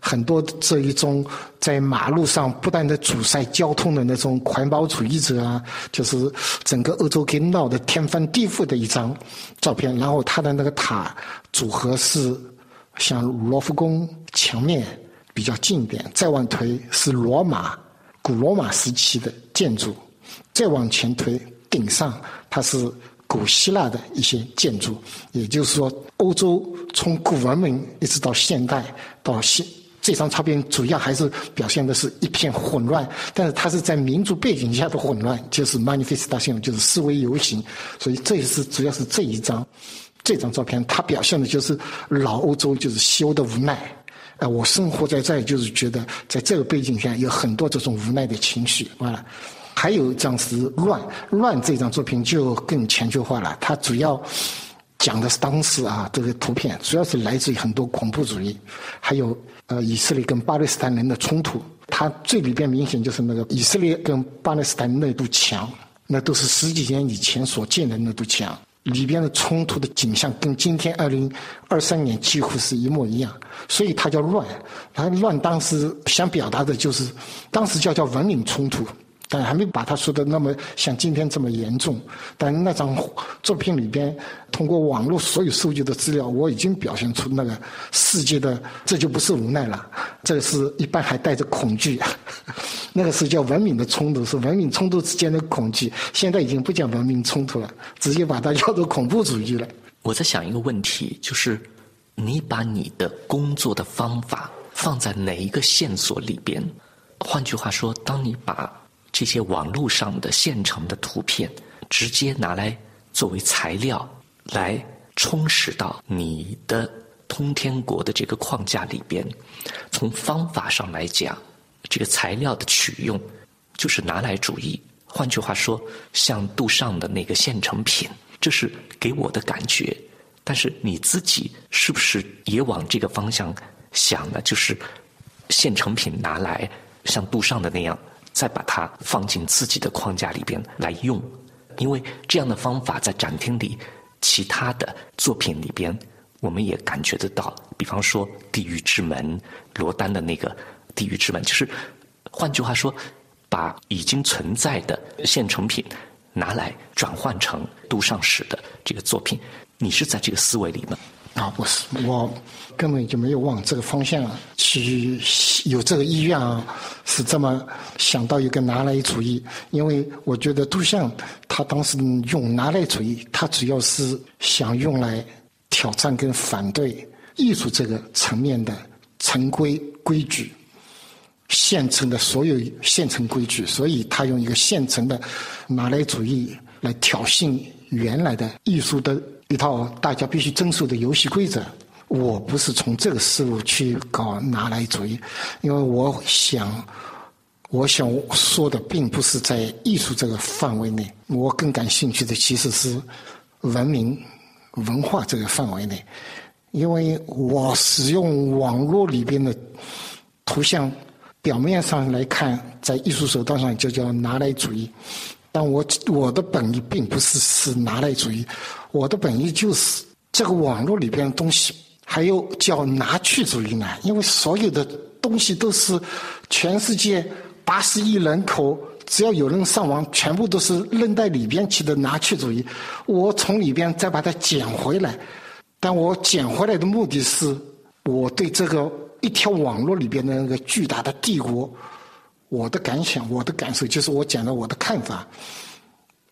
很多这一种在马路上不断的阻塞交通的那种环保主义者啊，就是整个欧洲给闹得天翻地覆的一张照片。然后他的那个塔组合是像罗浮宫墙面比较近一点，再往推是罗马古罗马时期的建筑，再往前推顶上它是。古希腊的一些建筑，也就是说，欧洲从古文明一直到现代到现，这张照片主要还是表现的是一片混乱，但是它是在民族背景下的混乱，就是 manifestation，就是示威游行，所以这也是主要是这一张，这张照片它表现的就是老欧洲就是西欧的无奈，哎，我生活在这儿，就是觉得在这个背景下有很多这种无奈的情绪，完了。还有一张是乱乱这张作品就更全球化了，它主要讲的是当时啊这个图片主要是来自于很多恐怖主义，还有呃以色列跟巴勒斯坦人的冲突，它最里边明显就是那个以色列跟巴勒斯坦那堵墙，那都是十几年以前所建的那堵墙，里边的冲突的景象跟今天二零二三年几乎是一模一样，所以它叫乱，它乱当时想表达的就是当时叫叫文明冲突。但还没把他说的那么像今天这么严重。但那张作品里边，通过网络所有收集的资料，我已经表现出那个世界的，这就不是无奈了，这个是一般还带着恐惧。<laughs> 那个是叫文明的冲突，是文明冲突之间的恐惧。现在已经不叫文明冲突了，直接把它叫做恐怖主义了。我在想一个问题，就是你把你的工作的方法放在哪一个线索里边？换句话说，当你把这些网络上的现成的图片，直接拿来作为材料来充实到你的通天国的这个框架里边。从方法上来讲，这个材料的取用就是拿来主义。换句话说，像杜尚的那个现成品，这是给我的感觉。但是你自己是不是也往这个方向想呢？就是现成品拿来像杜尚的那样。再把它放进自己的框架里边来用，因为这样的方法在展厅里其他的作品里边，我们也感觉得到，比方说《地狱之门》，罗丹的那个《地狱之门》，就是换句话说，把已经存在的现成品拿来转换成杜尚史的这个作品。你是在这个思维里吗？啊，不是，我根本就没有往这个方向去有这个意愿啊，是这么想到一个拿来主义，因为我觉得杜象他当时用拿来主义，他主要是想用来挑战跟反对艺术这个层面的成规规矩，现成的所有现成规矩，所以他用一个现成的拿来主义来挑衅原来的艺术的。一套大家必须遵守的游戏规则，我不是从这个思路去搞拿来主义，因为我想，我想说的并不是在艺术这个范围内，我更感兴趣的其实是文明文化这个范围内，因为我使用网络里边的图像，表面上来看，在艺术手段上就叫拿来主义。但我我的本意并不是是拿来主义，我的本意就是这个网络里边的东西，还有叫拿去主义呢。因为所有的东西都是全世界八十亿人口，只要有人上网，全部都是扔在里边去的拿去主义。我从里边再把它捡回来，但我捡回来的目的是，我对这个一条网络里边的那个巨大的帝国。我的感想，我的感受就是我讲的我的看法，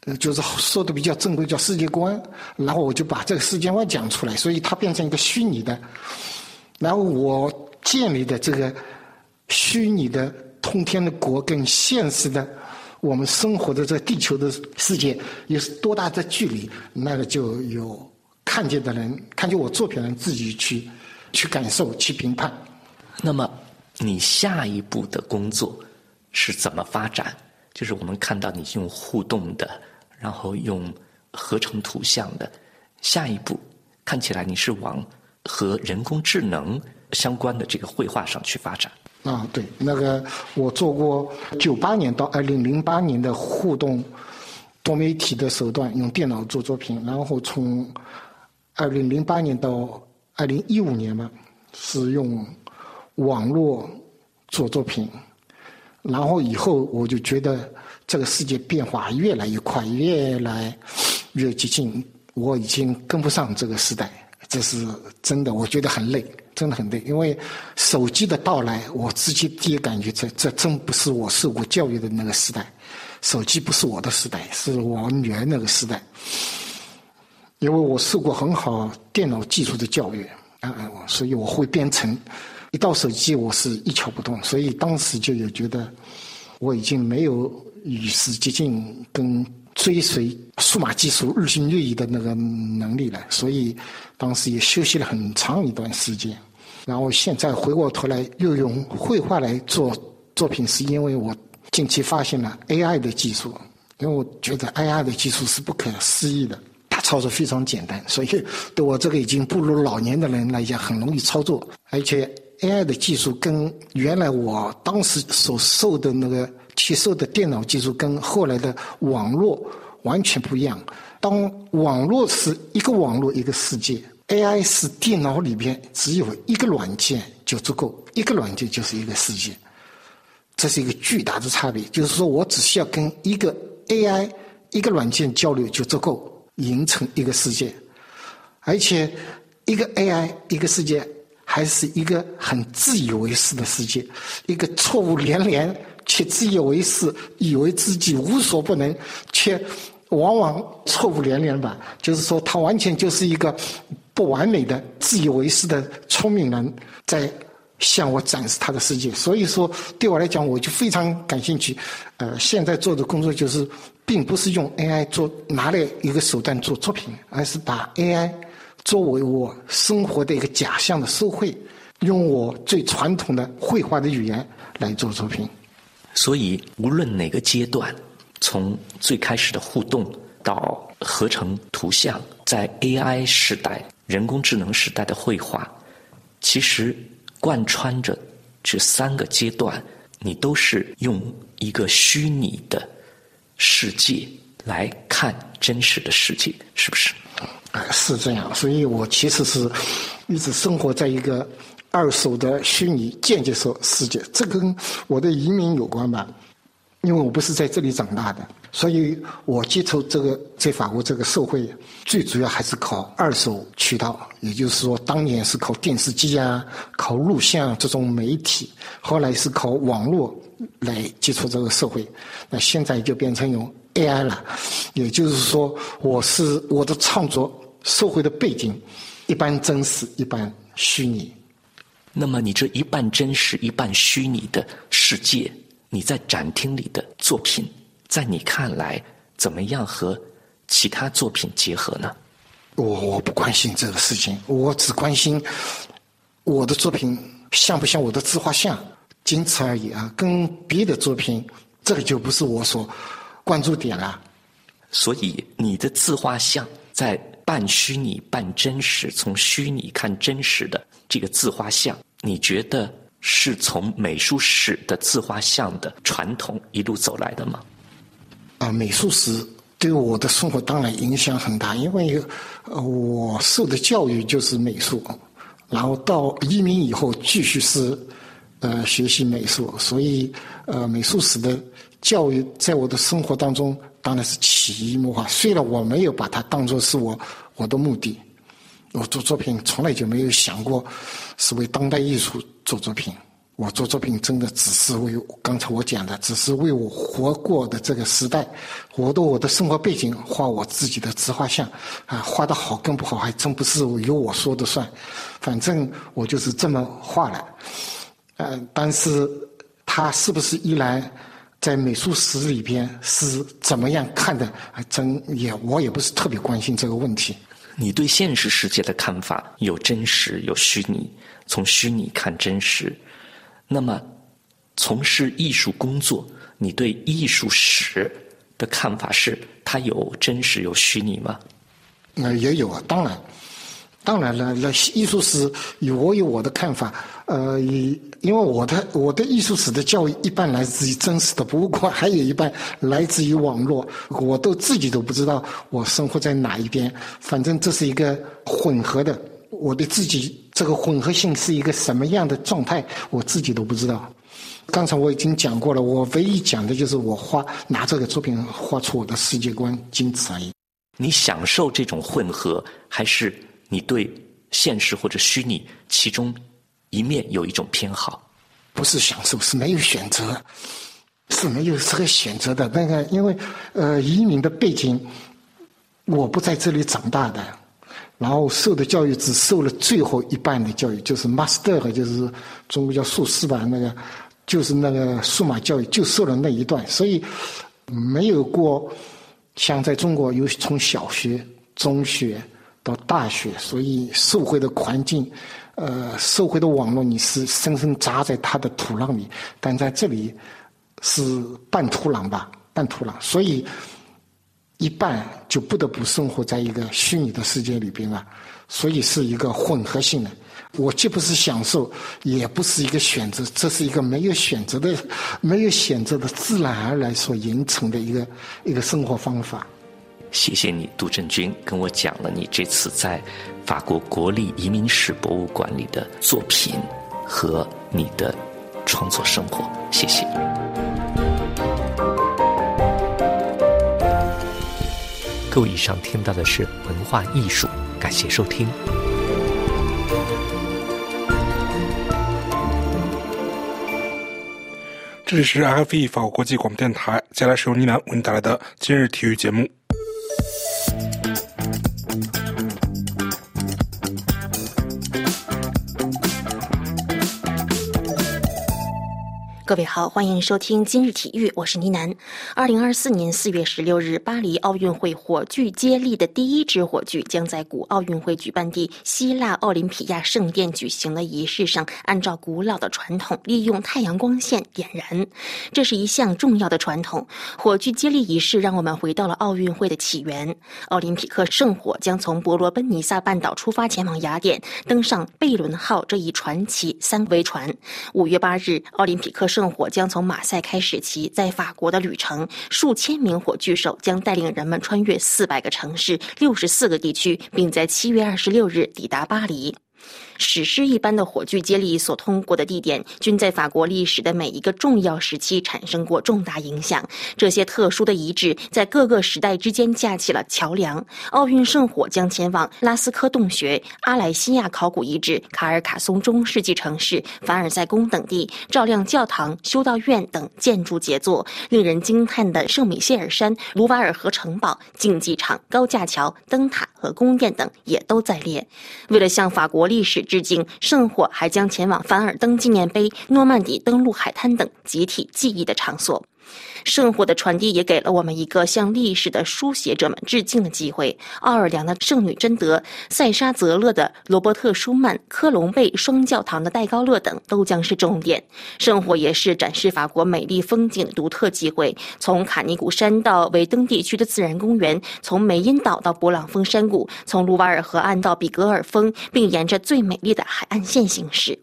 呃，就是说的比较正规，叫世界观。然后我就把这个世界观讲出来，所以它变成一个虚拟的。然后我建立的这个虚拟的通天的国跟现实的我们生活的这地球的世界有多大的距离，那个就有看见的人，看见我作品的人自己去去感受、去评判。那么你下一步的工作？是怎么发展？就是我们看到你用互动的，然后用合成图像的，下一步看起来你是往和人工智能相关的这个绘画上去发展。啊，对，那个我做过九八年到二零零八年的互动多媒体的手段，用电脑做作品，然后从二零零八年到二零一五年嘛，是用网络做作品。然后以后我就觉得这个世界变化越来越快，越来越激进，我已经跟不上这个时代，这是真的，我觉得很累，真的很累。因为手机的到来，我自己第一感觉这这真不是我受过教育的那个时代，手机不是我的时代，是我女儿那个时代。因为我受过很好电脑技术的教育，啊，所以我会编程。一到手机，我是一窍不通，所以当时就有觉得我已经没有与时俱进跟追随数码技术日新月异的那个能力了，所以当时也休息了很长一段时间。然后现在回过头来又用绘画来做作品，是因为我近期发现了 AI 的技术，因为我觉得 AI 的技术是不可思议的。它操作非常简单，所以对我这个已经步入老年的人来讲很容易操作。而且 AI 的技术跟原来我当时所受的那个接受的电脑技术跟后来的网络完全不一样。当网络是一个网络一个世界，AI 是电脑里边只有一个软件就足够，一个软件就是一个世界。这是一个巨大的差别，就是说我只需要跟一个 AI 一个软件交流就足够。形成一个世界，而且一个 AI 一个世界，还是一个很自以为是的世界，一个错误连连且自以为是，以为自己无所不能，却往往错误连连吧。就是说，他完全就是一个不完美的、自以为是的聪明人，在向我展示他的世界。所以说，对我来讲，我就非常感兴趣。呃，现在做的工作就是。并不是用 AI 做拿来一个手段做作品，而是把 AI 作为我生活的一个假象的手绘，用我最传统的绘画的语言来做作品。所以，无论哪个阶段，从最开始的互动到合成图像，在 AI 时代、人工智能时代的绘画，其实贯穿着这三个阶段，你都是用一个虚拟的。世界来看真实的世界，是不是？是这样，所以我其实是一直生活在一个二手的虚拟间接说世界，这跟我的移民有关吧？因为我不是在这里长大的，所以我接触这个在法国这个社会，最主要还是靠二手渠道，也就是说，当年是靠电视机啊、靠录像这种媒体，后来是靠网络来接触这个社会，那现在就变成用 AI 了，也就是说，我是我的创作社会的背景，一般真实，一般虚拟。那么，你这一半真实、一半虚拟的世界。你在展厅里的作品，在你看来怎么样和其他作品结合呢？我我不关心这个事情，我只关心我的作品像不像我的自画像，仅此而已啊。跟别的作品，这个就不是我所关注点了。所以你的自画像在半虚拟半真实，从虚拟看真实的这个自画像，你觉得？是从美术史的自画像的传统一路走来的吗？啊，美术史对我的生活当然影响很大，因为，我受的教育就是美术，然后到移民以后继续是呃学习美术，所以呃美术史的教育在我的生活当中当然是潜移默化。虽然我没有把它当作是我我的目的，我做作品从来就没有想过是为当代艺术。做作品，我做作品真的只是为刚才我讲的，只是为我活过的这个时代，我的我的生活背景画我自己的自画像，啊，画的好跟不好还真不是由我说的算，反正我就是这么画了，呃，但是他是不是依然在美术史里边是怎么样看的，还真也我也不是特别关心这个问题。你对现实世界的看法有真实有虚拟。从虚拟看真实，那么从事艺术工作，你对艺术史的看法是它有真实有虚拟吗？那也有啊，当然，当然了，那艺术史有我有我的看法，呃，因为我的我的艺术史的教育一半来自于真实的博物馆，还有一半来自于网络，我都自己都不知道我生活在哪一边，反正这是一个混合的。我的自己这个混合性是一个什么样的状态，我自己都不知道。刚才我已经讲过了，我唯一讲的就是我画拿这个作品画出我的世界观，仅此而已。你享受这种混合，还是你对现实或者虚拟其中一面有一种偏好？不是享受，是没有选择，是没有这个选择的。那个因为呃移民的背景，我不在这里长大的。然后受的教育只受了最后一半的教育，就是 master，就是中国叫硕士吧，那个就是那个数码教育，就受了那一段，所以没有过像在中国有从小学、中学到大学，所以社会的环境，呃，社会的网络你是深深扎在它的土壤里，但在这里是半土壤吧，半土壤，所以。一半就不得不生活在一个虚拟的世界里边了，所以是一个混合性的。我既不是享受，也不是一个选择，这是一个没有选择的、没有选择的自然而然所形成的一个一个生活方法。谢谢你，杜振军，跟我讲了你这次在法国国立移民史博物馆里的作品和你的创作生活。谢谢。各位，以上听到的是文化艺术，感谢收听。这里是 RFE 法国国际广播电台，接下来是由倪楠为您带来的今日体育节目。各位好，欢迎收听今日体育，我是倪楠。二零二四年四月十六日，巴黎奥运会火炬接力的第一支火炬将在古奥运会举办地希腊奥林匹亚圣殿举行的仪式上，按照古老的传统，利用太阳光线点燃。这是一项重要的传统。火炬接力仪式让我们回到了奥运会的起源。奥林匹克圣火将从伯罗奔尼撒半岛出发，前往雅典，登上贝伦号这一传奇三桅船。五月八日，奥林匹克圣圣火将从马赛开始其在法国的旅程，数千名火炬手将带领人们穿越四百个城市、六十四个地区，并在七月二十六日抵达巴黎。史诗一般的火炬接力所通过的地点，均在法国历史的每一个重要时期产生过重大影响。这些特殊的遗址在各个时代之间架起了桥梁。奥运圣火将前往拉斯科洞穴、阿莱西亚考古遗址、卡尔卡松中世纪城市、凡尔赛宫等地，照亮教堂、修道院等建筑杰作。令人惊叹的圣米歇尔山、卢瓦尔河城堡、竞技场、高架桥、灯塔和宫殿等也都在列。为了向法国历史致敬，圣火还将前往凡尔登纪念碑、诺曼底登陆海滩等集体记忆的场所。圣火的传递也给了我们一个向历史的书写者们致敬的机会。奥尔良的圣女贞德、塞沙泽勒的罗伯特舒曼、科隆贝双教堂的戴高乐等都将是重点。圣火也是展示法国美丽风景的独特机会。从卡尼古山到维登地区的自然公园，从梅因岛到勃朗峰山谷，从卢瓦尔河岸到比格尔峰，并沿着最美丽的海岸线行驶。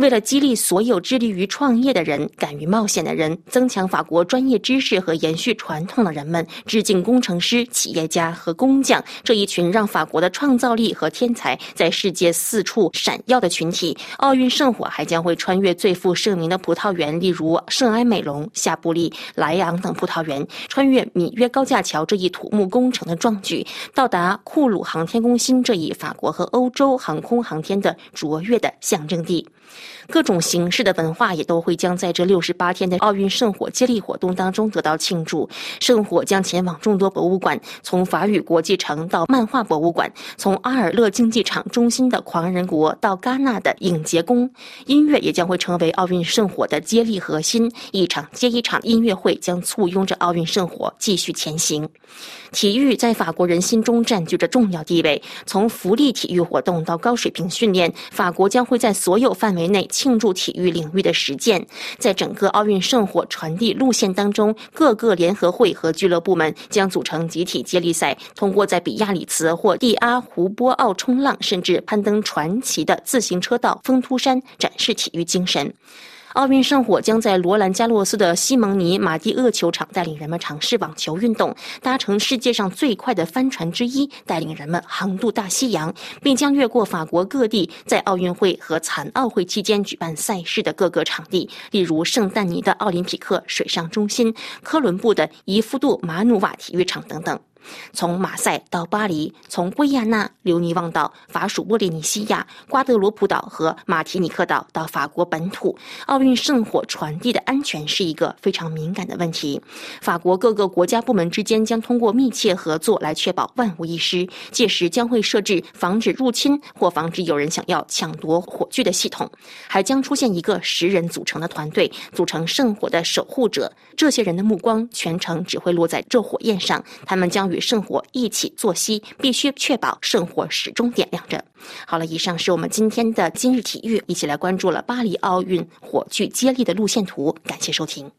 为了激励所有致力于创业的人、敢于冒险的人、增强法国专业知识和延续传统的人们，致敬工程师、企业家和工匠这一群让法国的创造力和天才在世界四处闪耀的群体。奥运圣火还将会穿越最负盛名的葡萄园，例如圣埃美隆、夏布利、莱昂等葡萄园，穿越米约高架桥这一土木工程的壮举，到达库鲁航天中心这一法国和欧洲航空航天的卓越的象征地。各种形式的文化也都会将在这六十八天的奥运圣火接力活动当中得到庆祝。圣火将前往众多博物馆，从法语国际城到漫画博物馆，从阿尔勒竞技场中心的狂人国到戛纳的影节宫。音乐也将会成为奥运圣火的接力核心，一场接一场音乐会将簇拥着奥运圣火继续前行。体育在法国人心中占据着重要地位。从福利体育活动到高水平训练，法国将会在所有范围内庆祝体育领域的实践。在整个奥运圣火传递路线当中，各个联合会和俱乐部们将组成集体接力赛，通过在比亚里茨或蒂阿湖波奥冲浪，甚至攀登传奇的自行车道峰突山，展示体育精神。奥运圣火将在罗兰加洛斯的西蒙尼马蒂厄球场带领人们尝试网球运动，搭乘世界上最快的帆船之一，带领人们横渡大西洋，并将越过法国各地在奥运会和残奥会期间举办赛事的各个场地，例如圣丹尼的奥林匹克水上中心、科伦布的伊夫杜马努瓦体育场等等。从马赛到巴黎，从圭亚那、留尼旺岛、法属波利尼西亚、瓜德罗普岛和马提尼克岛到法国本土，奥运圣火传递的安全是一个非常敏感的问题。法国各个国家部门之间将通过密切合作来确保万无一失。届时将会设置防止入侵或防止有人想要抢夺火炬的系统，还将出现一个十人组成的团队，组成圣火的守护者。这些人的目光全程只会落在这火焰上，他们将与圣火一起作息，必须确保圣火始终点亮着。好了，以上是我们今天的今日体育，一起来关注了巴黎奥运火炬接力的路线图。感谢收听。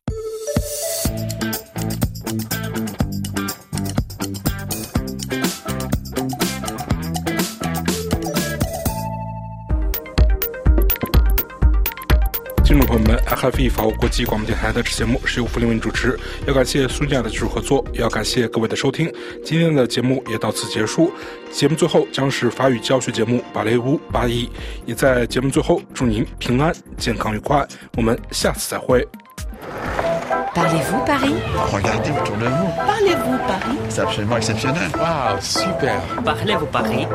听众朋友们，RFI 法国国际广播电台的节目是由福林为您主持，要感谢苏尼亚的技术合作，也要感谢各位的收听。今天的节目也到此结束，节目最后将是法语教学节目《芭蕾舞八一》，也在节目最后祝您平安、健康、愉快。我们下次再会。Parlez-vous Paris? Regardez autour de vous. Parlez-vous Paris? C'est absolument exceptionnel. Waouh, super. Parlez-vous Paris?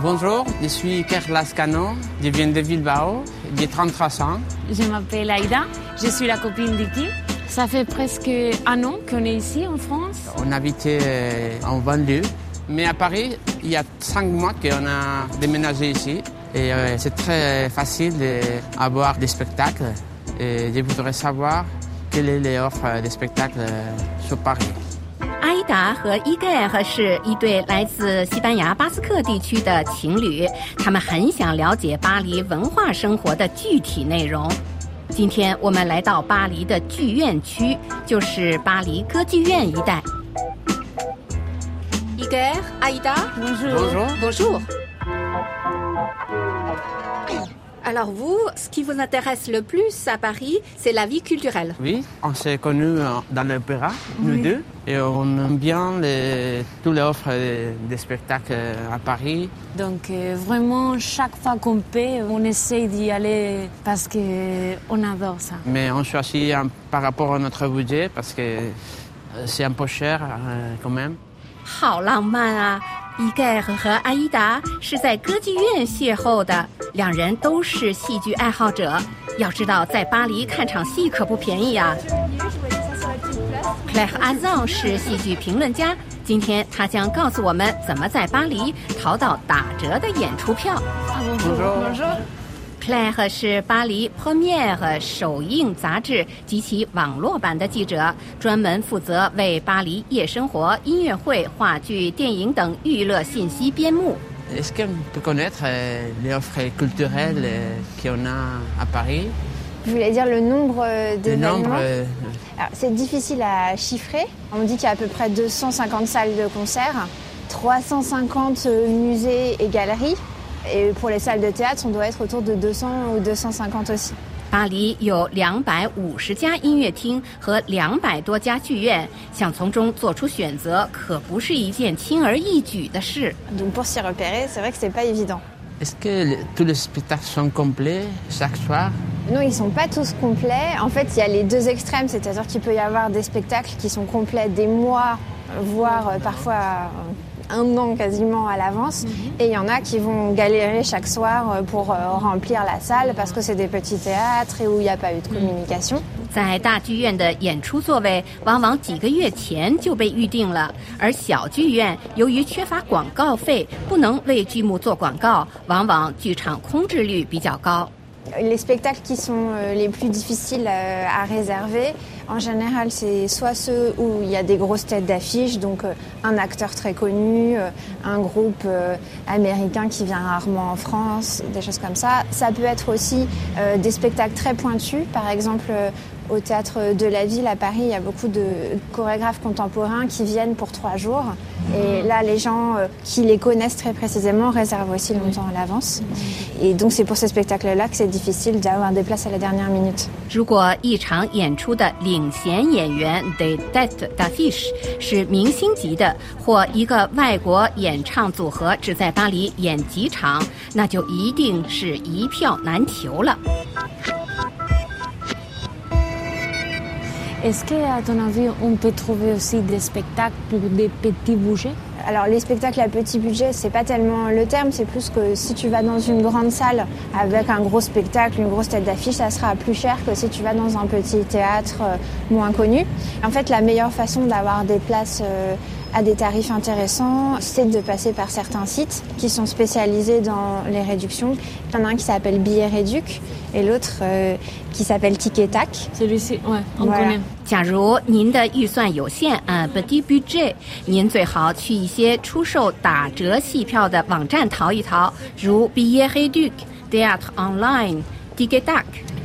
Bonjour, je suis Carlas Cano, je viens de Bilbao, j'ai 33 ans. Je m'appelle Aïda, je suis la copine d'Iki. Ça fait presque un an qu'on est ici en France. On habitait en banlieue, mais à Paris, il y a cinq mois qu'on a déménagé ici. Et euh, c'est très facile d'avoir des spectacles. Et je voudrais savoir quelle est l'offre des spectacles sur Paris. 阿依达和伊盖尔是一对来自西班牙巴斯克地区的情侣，他们很想了解巴黎文化生活的具体内容。今天我们来到巴黎的剧院区，就是巴黎歌剧院一带。伊盖尔，阿依达，Bonjour，Bonjour。Alors vous, ce qui vous intéresse le plus à Paris, c'est la vie culturelle. Oui, on s'est connus dans l'opéra, nous Oui. deux, et on aime bien les, toutes les offres des spectacles à Paris. Donc euh, vraiment, chaque fois qu'on peut, on essaye d'y aller parce qu'on adore ça. Mais on choisit un- par rapport à notre budget parce que euh, c'est un peu cher euh, quand même. 好浪漫啊！ 伊盖尔和阿依达是在歌剧院邂逅的，两人都是戏剧爱好者。要知道，在巴黎看场戏可不便宜啊。Claire Azan 是戏剧评论家，今天他将告诉我们怎么在巴黎淘到打折的演出票。Claire 是巴黎 Premiere 首映杂志及其网络版的记者，专门负责为巴黎夜生活、音乐会、话剧、电影等娱乐信息编目。Est-ce qu'on peut connaître euh, les offres culturelles euh, qu'on a à Paris Vous voulez dire le nombre euh, d'événements nombre euh, C'est difficile à chiffrer. On dit qu'il y a à peu près 250 salles de concert, 350 musées et galeries. Et pour les salles de théâtre, on doit être autour de 200 ou 250 aussi. 巴黎有两百五十家音乐厅和两百多家剧院，想从中做出选择，可不是一件轻而易举的事。 Donc pour s'y repérer, c'est vrai que c'est pas évident. Est-ce que le- tous les spectacles sont complets chaque soir Non, ils sont pas tous complets. En fait, il y a les deux extrêmes, c'est-à-dire qu'il peut y avoir des spectacles qui sont complets des mois, voire euh, parfois euh, un an quasiment à l'avance. Et il y en a qui vont galérer chaque soir euh, pour euh, remplir la salle parce que c'est des petits théâtres et où il n'y a pas eu de communication. 在大剧院的演出座位往往几个月前就被预定了，而小剧院由于缺乏广告费，不能为剧目做广告，往往剧场空置率比较高。 Les spectacles qui sont euh, les plus difficiles euh, à réserver, en général, c'est soit ceux où il y a des grosses têtes d'affiche, donc euh, un acteur très connu, un groupe américain qui vient rarement en France, des choses comme ça. Ça peut être aussi des spectacles très pointus, par exemple euh, au théâtre de la ville à Paris, il y a beaucoup de chorégraphes contemporains qui viennent pour trois jours. Et là, les gens euh, qui les connaissent très précisément réservent aussi longtemps à l'avance. Et donc, c'est pour ces spectacles-là que c'est difficile d'avoir des places à la dernière minute. 如果一场演出的领衔演员 de tête d'affiche 是明星级的，或一个外国演唱组合只在巴黎演几场，那就一定是一票难求了。 Est-ce qu'à ton avis, on peut trouver aussi des spectacles pour des petits budgets? Alors les spectacles à petit budget, c'est pas tellement le terme, c'est plus que si tu vas dans une grande salle avec un gros spectacle, une grosse tête d'affiche, ça sera plus cher que si tu vas dans un petit théâtre euh, moins connu. En fait, la meilleure façon d'avoir des places euh, à des tarifs intéressants, c'est de passer par certains sites qui sont spécialisés dans les réductions. Il y en a un qui s'appelle Billet Réduc et l'autre euh, qui s'appelle Ticket Tac. Celui-ci, ouais, on Voilà. connaît. 假如您的预算有限，啊，petit budget，您最好去一些出售打折戏票的网站淘一淘，如 Billet Réduc、Théâtre Online、Ticketak。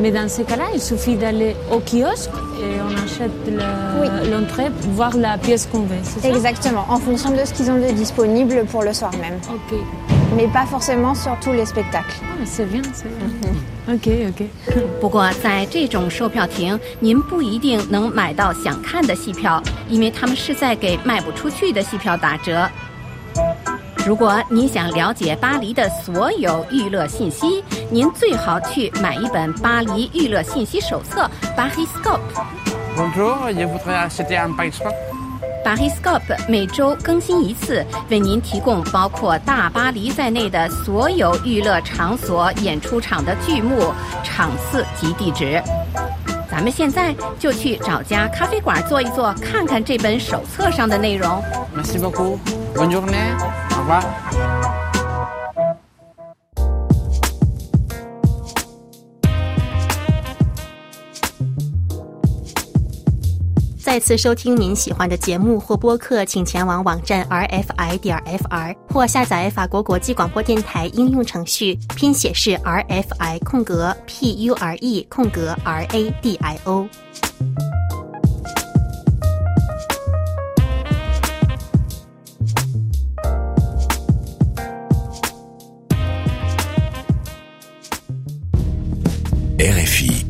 Mais dans ce cas-là, il suffit d'aller au kiosque et on achète le- l'entrée pour voir la pièce qu'on veut, c'est ça Exactement, en fonction de ce qu'ils ont de disponible pour le soir même. Ok. Mais pas forcément sur tous les spectacles. Ah, c'est bien, c'est bien. Ok, ok. 不过在这种售票亭，您不一定能买到想看的戏票，因为他们是在给卖不出去的戏票打折。 <laughs> 如果你想了解巴黎的所有娱乐信息，您最好去买一本巴黎娱乐信息手册 （Pariscope）。Bonjour, je voudrais acheter un Pariscope. Pariscope 每周更新一次，为您提供包括大巴黎在内的所有娱乐场所、演出场的剧目、场次及地址。咱们现在就去找家咖啡馆坐一坐，看看这本手册上的内容。Merci beaucoup. Bonne journée. 再次收听您喜欢的节目或播客，请前往网站 rfi 点 fr 或下载法国国际广播电台应用程序，拼写是 rfi 空格 pure 空格 radio。RFI.